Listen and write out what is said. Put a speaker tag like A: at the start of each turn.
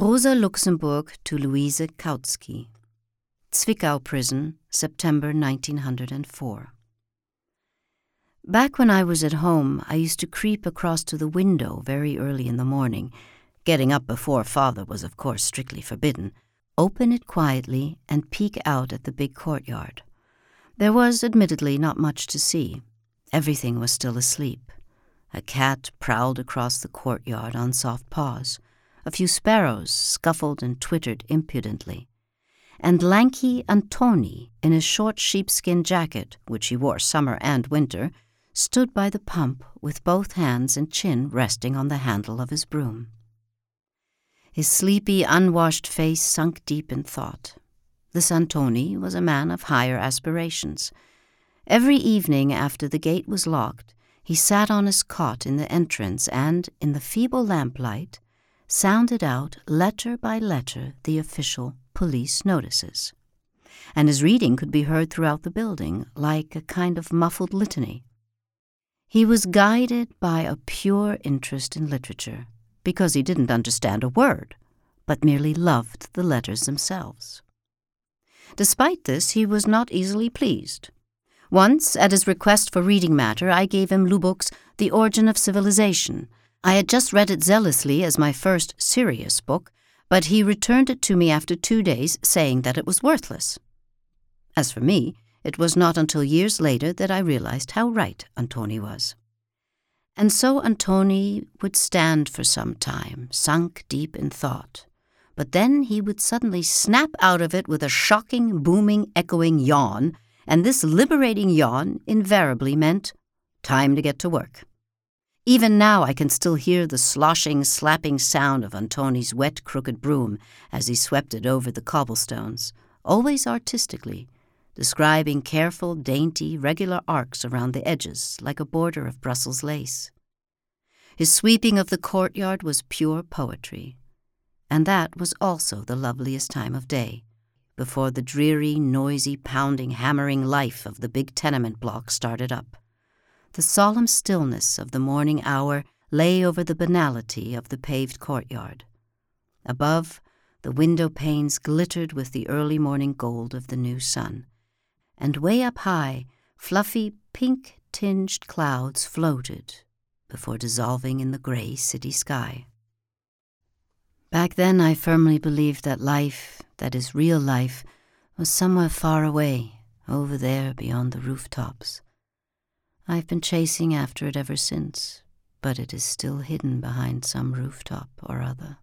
A: Rosa Luxemburg to Luise Kautsky. Zwickau Prison, September 1904. Back when I was at home, I used to creep across to the window very early in the morning. Getting up before father was, of course, strictly forbidden. Open it quietly and peek out at the big courtyard. There was, admittedly, not much to see. Everything was still asleep. A cat prowled across the courtyard on soft paws. A few sparrows scuffled and twittered impudently. And lanky Antoni, in his short sheepskin jacket, which he wore summer and winter, stood by the pump with both hands and chin resting on the handle of his broom. His sleepy, unwashed face sunk deep in thought. This Antoni was a man of higher aspirations. Every evening after the gate was locked, he sat on his cot in the entrance and, in the feeble lamplight, sounded out letter by letter the official police notices. And his reading could be heard throughout the building, like a kind of muffled litany. He was guided by a pure interest in literature, because he didn't understand a word, but merely loved the letters themselves. Despite this, he was not easily pleased. Once, at his request for reading matter, I gave him Lubbock's The Origin of Civilization. I had just read it zealously as my first serious book, but he returned it to me after two days, saying that it was worthless. As for me, it was not until years later that I realized how right Antoni was. And so Antoni would stand for some time, sunk deep in thought. But then he would suddenly snap out of it with a shocking, booming, echoing yawn, and this liberating yawn invariably meant time to get to work. Even now I can still hear the sloshing, slapping sound of Antoni's wet, crooked broom as he swept it over the cobblestones, always artistically, describing careful, dainty, regular arcs around the edges, like a border of Brussels lace. His sweeping of the courtyard was pure poetry, and that was also the loveliest time of day, before the dreary, noisy, pounding, hammering life of the big tenement block started up. The solemn stillness of the morning hour lay over the banality of the paved courtyard. Above, the window panes glittered with the early morning gold of the new sun and way up high, fluffy pink tinged clouds floated before dissolving in the gray city sky. Back then, I firmly believed that life, that is real life, was somewhere far away, over there beyond the rooftops. I've been chasing after it ever since, but it is still hidden behind some rooftop or other.